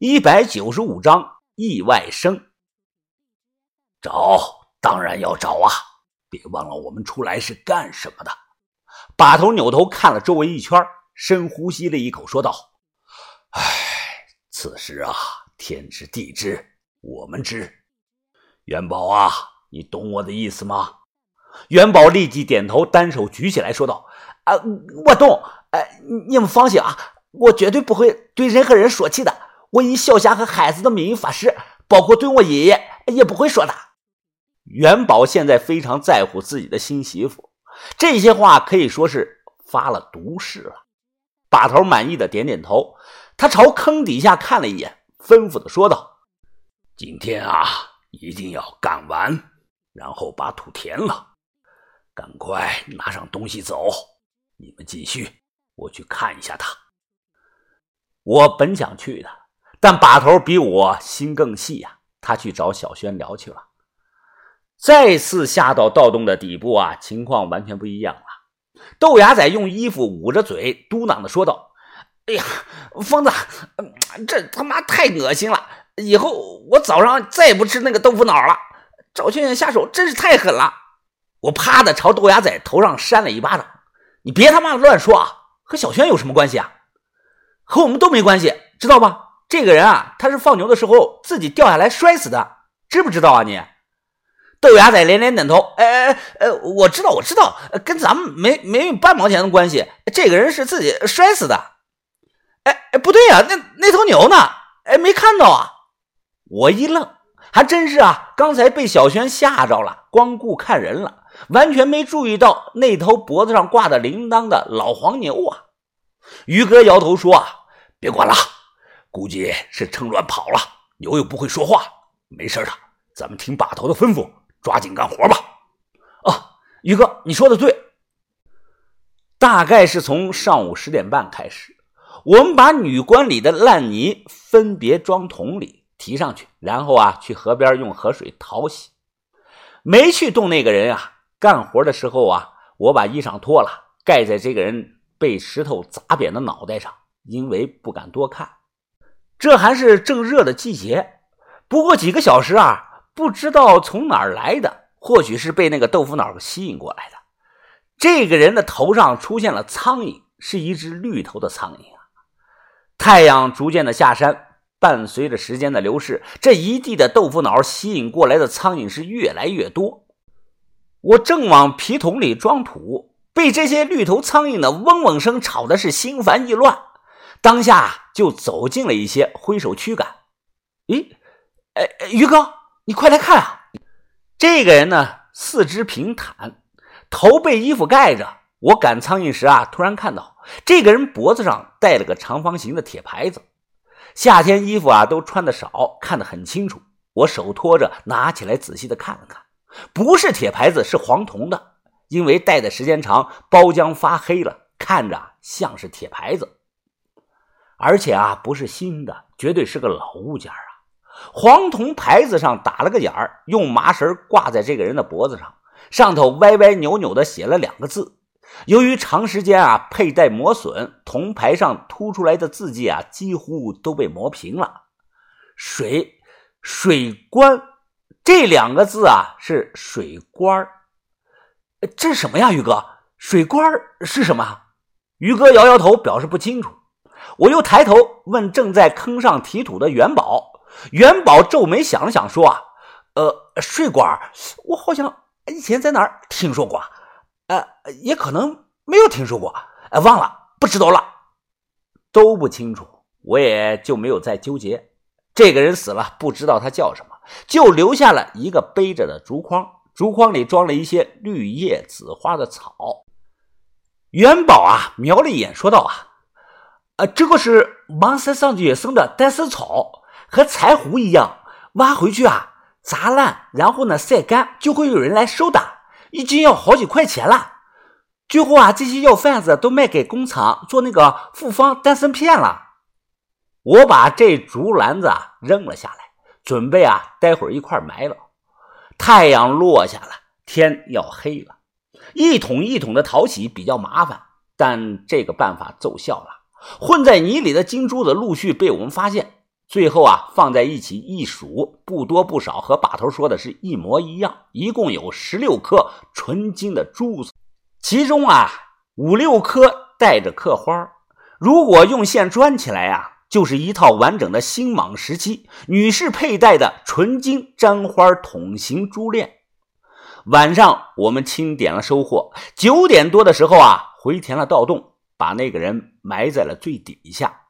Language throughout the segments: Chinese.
一百九十五章意外生。找，当然要找啊！别忘了我们出来是干什么的。把头扭头看了周围一圈，深呼吸了一口，说道：“唉，此时啊，天知地知，我们知。元宝啊，你懂我的意思吗？”元宝立即点头，单手举起来，说道：“啊，我懂。哎，你们放心啊，我绝对不会对任何人说起的。我以小霞和孩子的名义发誓，包括对我爷爷也不会说的。”元宝现在非常在乎自己的新媳妇，这些话可以说是发了毒誓了。把头满意的点点头，他朝坑底下看了一眼，吩咐的说道：“今天啊，一定要干完，然后把土填了。赶快拿上东西走。你们继续，我去看一下他。我本想去的，但把头比我心更细呀，他去找小轩聊去了。”再次下到盗洞的底部啊，情况完全不一样了。豆芽仔用衣服捂着嘴，嘟囔的说道：“哎呀，疯子，这他妈太恶心了！以后我早上再也不吃那个豆腐脑了。赵倩倩下手真是太狠了。”我啪的朝豆芽仔头上扇了一巴掌：“你别他妈乱说啊！和小轩有什么关系啊？和我们都没关系，知道吧？这个人啊，他是放牛的时候自己掉下来摔死的，知不知道啊你？”豆芽仔连连点头，哎哎哎，我知道，我知道，跟咱们没没半毛钱的关系。这个人是自己摔死的。哎哎，不对呀，那那头牛呢？哎，没看到啊！我一愣，还真是啊，刚才被小轩吓着了，光顾看人了，完全没注意到那头脖子上挂的铃铛的老黄牛啊。于哥摇头说：“啊，别管了，估计是趁乱跑了。牛又不会说话，没事的，咱们听把头的吩咐。”抓紧干活吧！哦，于哥，你说的对。大概是从上午十点半开始，我们把女棺里的烂泥分别装桶里提上去，然后啊，去河边用河水淘洗。没去动那个人啊，干活的时候啊，我把衣裳脱了，盖在这个人被石头砸扁的脑袋上，因为不敢多看。这还是正热的季节，不过几个小时啊。不知道从哪儿来的，或许是被那个豆腐脑吸引过来的。这个人的头上出现了苍蝇，是一只绿头的苍蝇啊！太阳逐渐的下山，伴随着时间的流逝，这一地的豆腐脑吸引过来的苍蝇是越来越多。我正往皮桶里装土，被这些绿头苍蝇的嗡嗡声吵的是心烦意乱，当下就走近了一些，挥手驱赶。咦，哎，于哥。你快来看啊！这个人呢，四肢平坦，头被衣服盖着。我赶苍蝇时啊，突然看到这个人脖子上戴了个长方形的铁牌子。夏天衣服啊都穿的少，看得很清楚。我手托着，拿起来仔细的看了看，不是铁牌子，是黄铜的。因为戴的时间长，包浆发黑了，看着像是铁牌子，而且啊不是新的，绝对是个老物件啊。黄铜牌子上打了个眼儿，用麻绳挂在这个人的脖子上，上头歪歪扭扭的写了两个字。由于长时间啊佩戴磨损，铜牌上凸出来的字迹啊几乎都被磨平了。水水官这两个字啊是水官儿这是什么呀？于哥，水官儿是什么？于哥摇摇头，表示不清楚。我又抬头问正在坑上提土的元宝。元宝皱眉想了想，说：“啊，呃，税官，我好像以前在哪儿听说过，呃，也可能没有听说过，呃，忘了，不知道了，都不清楚，我也就没有再纠结。这个人死了，不知道他叫什么，就留下了一个背着的竹筐，竹筐里装了一些绿叶紫花的草。元宝啊，瞄了一眼，说道：啊，呃，这个是芒山上野生的单丝草。”和柴胡一样，挖回去啊，砸烂，然后呢晒干，就会有人来收的。一斤要好几块钱了。最后啊，这些药贩子都卖给工厂做那个复方丹参片了。我把这竹篮子啊扔了下来，准备啊待会儿一块埋了。太阳落下了，天要黑了，一桶一桶的淘洗比较麻烦，但这个办法奏效了。混在泥里的金珠子陆续被我们发现。最后啊，放在一起一数，不多不少，和把头说的是一模一样，一共有十六颗纯金的珠子，其中啊五六颗带着刻花，如果用线穿起来啊，就是一套完整的新莽时期女士佩戴的纯金粘花筒形珠链。晚上我们清点了收获，九点多的时候啊，回填了盗洞，把那个人埋在了最底下。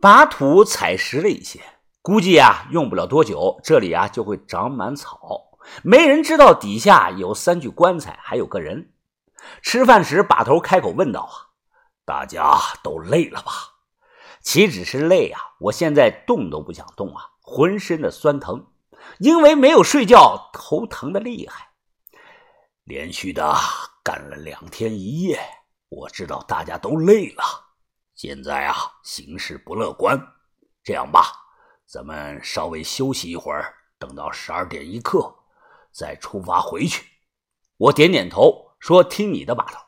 把土踩实了一些，估计啊用不了多久，这里啊就会长满草。没人知道底下有三具棺材，还有个人。吃饭时，把头开口问道：“啊，大家都累了吧？”岂止是累啊！我现在动都不想动啊，浑身的酸疼，因为没有睡觉，头疼的厉害。连续的干了两天一夜，我知道大家都累了。现在啊，形势不乐观。这样吧，咱们稍微休息一会儿，等到十二点一刻再出发回去。我点点头，说：“听你的，把头。”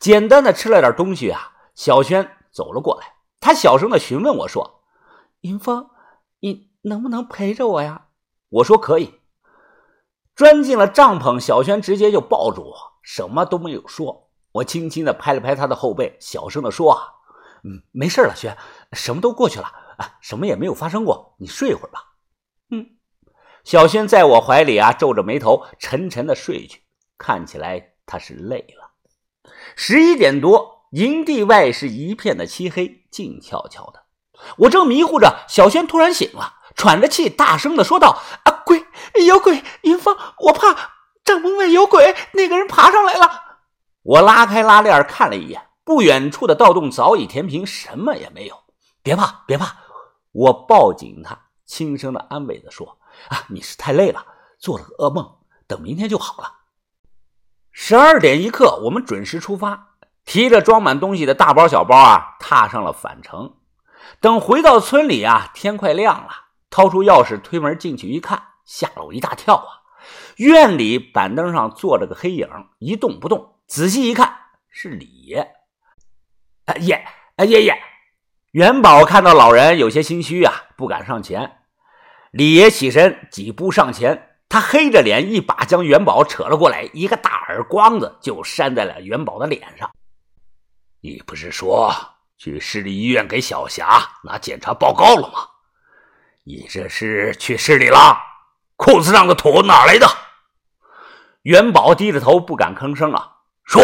简单的吃了点东西啊，小轩走了过来，他小声的询问我说：“云峰，你能不能陪着我呀？”我说：“可以。”钻进了帐篷，小轩直接就抱住我，什么都没有说。我轻轻的拍了拍他的后背，小声的说：“啊。”嗯，没事了，轩，什么都过去了啊，什么也没有发生过，你睡一会儿吧。嗯，小轩在我怀里啊，皱着眉头，沉沉的睡去，看起来他是累了。十一点多，营地外是一片的漆黑，静悄悄的。我正迷糊着，小轩突然醒了，喘着气，大声的说道：“啊，鬼，有鬼！云芳，我怕帐篷外有鬼，那个人爬上来了。”我拉开拉链看了一眼。不远处的盗洞早已填平，什么也没有。别怕，别怕！我抱紧他，轻声的安慰的说：“啊，你是太累了，做了个噩梦，等明天就好了。”十二点一刻，我们准时出发，提着装满东西的大包小包啊，踏上了返程。等回到村里啊，天快亮了，掏出钥匙推门进去一看，吓了我一大跳啊！院里板凳上坐着个黑影，一动不动。仔细一看，是李爷。啊爷，啊爷爷，元宝看到老人有些心虚啊，不敢上前。李爷起身几步上前，他黑着脸，一把将元宝扯了过来，一个大耳光子就扇在了元宝的脸上。你不是说去市里医院给小霞拿检查报告了吗？你这是去市里了？裤子上的土哪来的？元宝低着头不敢吭声啊，说。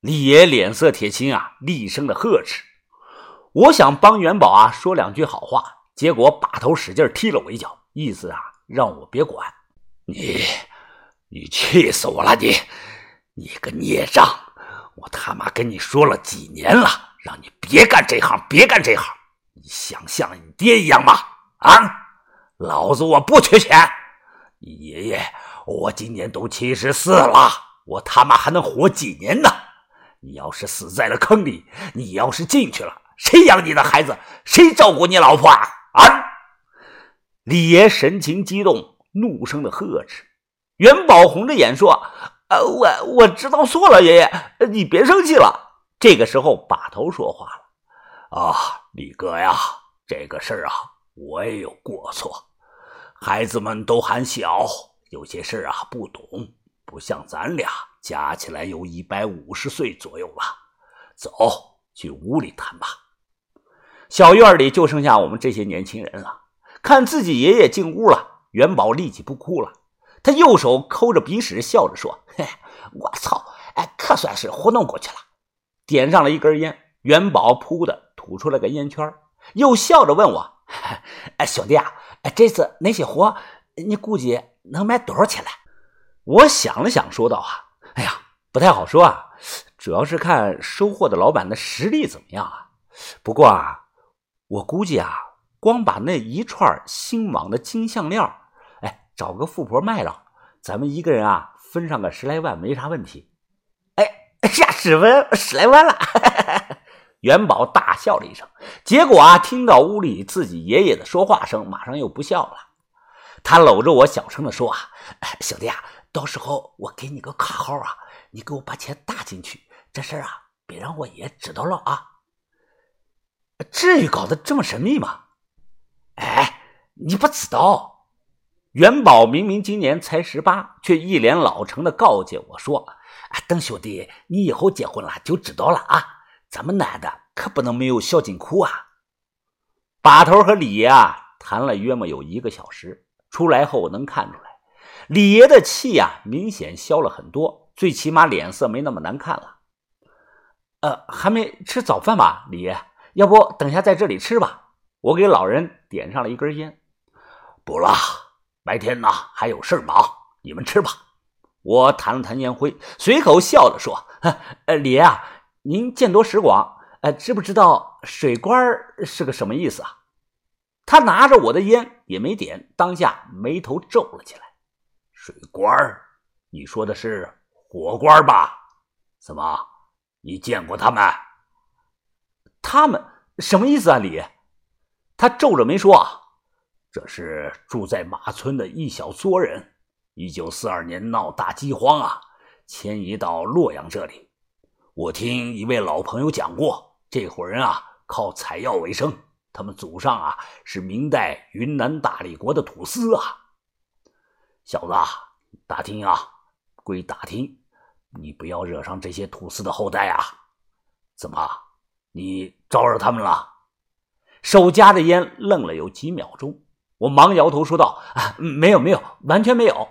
李爷脸色铁青啊，厉声的呵斥。我想帮元宝啊说两句好话，结果把头使劲踢了我一脚，意思啊让我别管。你，你气死我了！你，你个孽障！我他妈跟你说了几年了，让你别干这行，别干这行！你想像你爹一样吗？啊！老子我不缺钱。爷爷，我今年都七十四了，我他妈还能活几年呢？你要是死在了坑里，你要是进去了，谁养你的孩子？谁照顾你老婆啊？啊！李爷神情激动，怒声的呵斥。元宝红着眼说：“呃，我我知道错了，爷爷，你别生气了。”这个时候，把头说话了：“啊，李哥呀，这个事儿啊，我也有过错。孩子们都还小，有些事啊不懂，不像咱俩。”加起来有一百五十岁左右了，走去屋里谈吧。小院里就剩下我们这些年轻人了。看自己爷爷进屋了，元宝立即不哭了。他右手抠着鼻屎，笑着说：“嘿，我操，哎，可算是糊弄过去了。”点上了一根烟，元宝噗的吐出了个烟圈，又笑着问我：“哎，兄弟啊，这次那些货，你估计能卖多少钱来？”我想了想，说道：“啊。”哎呀，不太好说啊，主要是看收货的老板的实力怎么样啊。不过啊，我估计啊，光把那一串新网的金项链，哎，找个富婆卖了，咱们一个人啊分上个十来万没啥问题。哎，呀，十分十来万了！元宝大笑了一声，结果啊，听到屋里自己爷爷的说话声，马上又不笑了。他搂着我，小声的说：“啊，兄弟啊。”到时候我给你个卡号啊，你给我把钱打进去。这事儿啊，别让我爷知道了啊。至于搞得这么神秘吗？哎，你不知道，元宝明明今年才十八，却一脸老成的告诫我说：“啊，等兄弟，你以后结婚了就知道了啊。咱们男的可不能没有小金库啊。”把头和李爷啊谈了约莫有一个小时，出来后能看出来，李爷的气呀明显消了很多，最起码脸色没那么难看了。呃，还没吃早饭吧，李爷？要不等下在这里吃吧？我给老人点上了一根烟。不了，白天呢还有事忙，你们吃吧。我弹了弹烟灰，随口笑着说：“ 呃，李爷啊，您见多识广，呃，知不知道水官是个什么意思啊？”他拿着我的烟也没点，当下眉头皱了起来。水官你说的是火官吧？怎么？你见过他们？他们什么意思啊？李，他皱着眉说：“啊这是住在马村的一小撮人。一九四二年闹大饥荒啊，迁移到洛阳这里。我听一位老朋友讲过，这伙人啊靠采药为生。他们祖上啊是明代云南大理国的土司啊。小子，打听啊，归打听。”你不要惹上这些土司的后代啊！怎么，你招惹他们了？手夹着烟，愣了有几秒钟。我忙摇头说道：“啊，没有，没有，完全没有。”